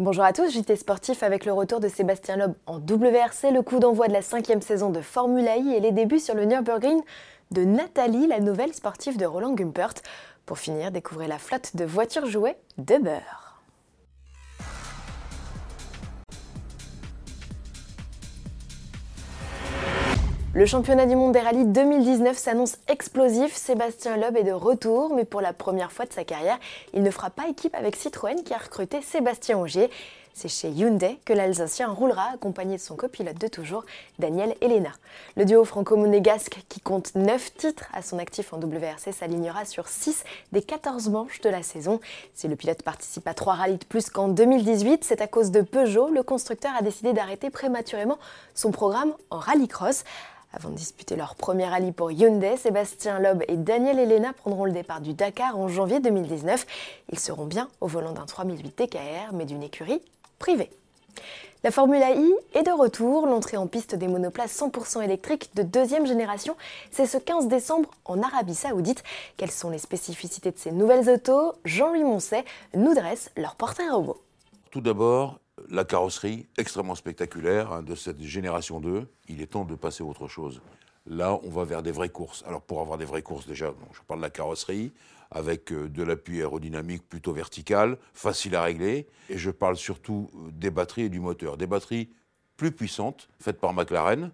Bonjour à tous, JT Sportif avec le retour de Sébastien Loeb en WRC, le coup d'envoi de la cinquième saison de Formula I et les débuts sur le Nürburgring de Nathalie, la nouvelle sportive de Roland Gumpert. Pour finir, découvrez la flotte de voitures jouets de beurre. Le championnat du monde des rallyes 2019 s'annonce explosif. Sébastien Loeb est de retour, mais pour la première fois de sa carrière, il ne fera pas équipe avec Citroën qui a recruté Sébastien Augier. C'est chez Hyundai que l'Alsacien roulera accompagné de son copilote de toujours, Daniel Elena. Le duo franco-monégasque, qui compte 9 titres à son actif en WRC, s'alignera sur 6 des 14 manches de la saison. Si le pilote participe à 3 rallyes de plus qu'en 2018, c'est à cause de Peugeot. Le constructeur a décidé d'arrêter prématurément son programme en rallycross. Avant de disputer leur premier rallye pour Hyundai, Sébastien Loeb et Daniel Elena prendront le départ du Dakar en janvier 2019. Ils seront bien au volant d'un 3008 TKR, mais d'une écurie privée. La Formule I est de retour. L'entrée en piste des monoplaces 100% électriques de deuxième génération, c'est ce 15 décembre en Arabie Saoudite. Quelles sont les spécificités de ces nouvelles autos? Jean-Louis Moncet nous dresse leur portrait robot. Tout d'abord, la carrosserie extrêmement spectaculaire hein, de cette génération 2. Il est temps de passer à autre chose. Là, on va vers des vraies courses. Alors, pour avoir des vraies courses, déjà, je parle de la carrosserie, avec euh, de l'appui aérodynamique plutôt vertical, facile à régler. Et je parle surtout euh, des batteries et du moteur. Des batteries plus puissantes, faites par McLaren,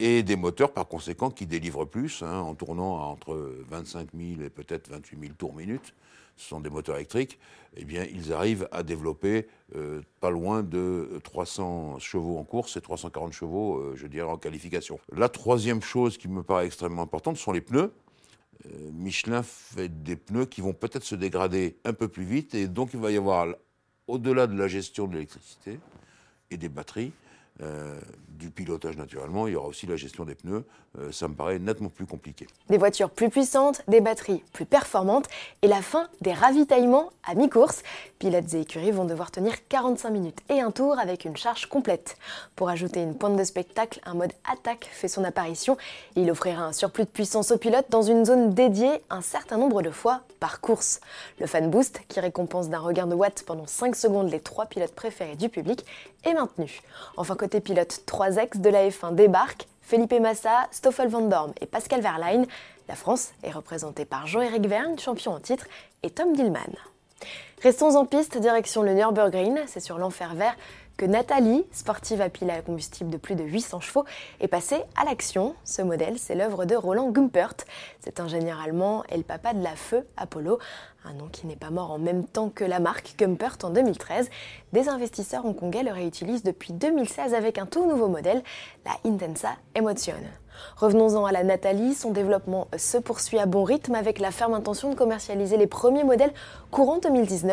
et des moteurs, par conséquent, qui délivrent plus, hein, en tournant à entre 25 000 et peut-être 28 000 tours minute ce sont des moteurs électriques, eh bien, ils arrivent à développer euh, pas loin de 300 chevaux en course et 340 chevaux, euh, je dirais, en qualification. La troisième chose qui me paraît extrêmement importante sont les pneus. Euh, Michelin fait des pneus qui vont peut-être se dégrader un peu plus vite et donc il va y avoir, au-delà de la gestion de l'électricité et des batteries, euh, du pilotage naturellement, il y aura aussi la gestion des pneus. Euh, ça me paraît nettement plus compliqué. Des voitures plus puissantes, des batteries plus performantes et la fin des ravitaillements à mi-course. Pilotes et écuries vont devoir tenir 45 minutes et un tour avec une charge complète. Pour ajouter une pointe de spectacle, un mode attaque fait son apparition. Il offrira un surplus de puissance aux pilotes dans une zone dédiée un certain nombre de fois par course. Le Fan Boost, qui récompense d'un regain de watts pendant 5 secondes les trois pilotes préférés du public, est maintenu. Enfin, côté pilote, trois ex de la F1 débarquent. Felipe Massa, Stoffel Van Dorn et Pascal Verlaine. La France est représentée par Jean-Éric Vergne, champion en titre, et Tom Dillman. Restons en piste, direction le Nürburgring, c'est sur l'enfer vert que Nathalie, sportive à pile à combustible de plus de 800 chevaux, est passée à l'action. Ce modèle, c'est l'œuvre de Roland Gumpert. Cet ingénieur allemand est le papa de la Feu Apollo, un nom qui n'est pas mort en même temps que la marque Gumpert en 2013. Des investisseurs hongkongais le réutilisent depuis 2016 avec un tout nouveau modèle, la Intensa Emotion. Revenons-en à la Nathalie, son développement se poursuit à bon rythme avec la ferme intention de commercialiser les premiers modèles courant 2019.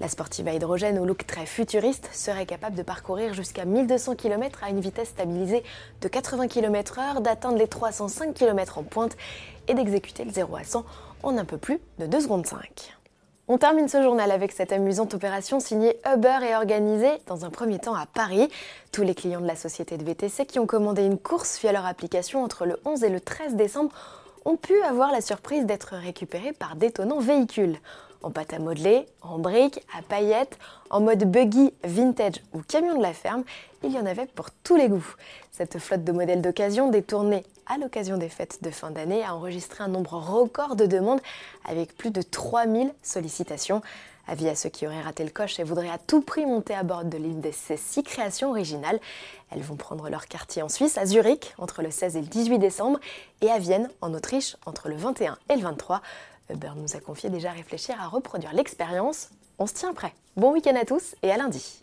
La sportive à hydrogène au look très futuriste serait capable de parcourir jusqu'à 1200 km à une vitesse stabilisée de 80 km/h, d'atteindre les 305 km en pointe et d'exécuter le 0 à 100 en un peu plus de 2 secondes 5. On termine ce journal avec cette amusante opération signée Uber et organisée dans un premier temps à Paris. Tous les clients de la société de VTC qui ont commandé une course via leur application entre le 11 et le 13 décembre ont pu avoir la surprise d'être récupérés par d'étonnants véhicules en pâte à modeler, en briques, à paillettes, en mode buggy, vintage ou camion de la ferme, il y en avait pour tous les goûts. Cette flotte de modèles d'occasion détournée à l'occasion des fêtes de fin d'année a enregistré un nombre record de demandes avec plus de 3000 sollicitations. Avis à ceux qui auraient raté le coche et voudraient à tout prix monter à bord de l'une de ces six créations originales. Elles vont prendre leur quartier en Suisse, à Zurich, entre le 16 et le 18 décembre, et à Vienne, en Autriche, entre le 21 et le 23. Uber nous a confié déjà réfléchir à reproduire l'expérience. On se tient prêt. Bon week-end à tous et à lundi.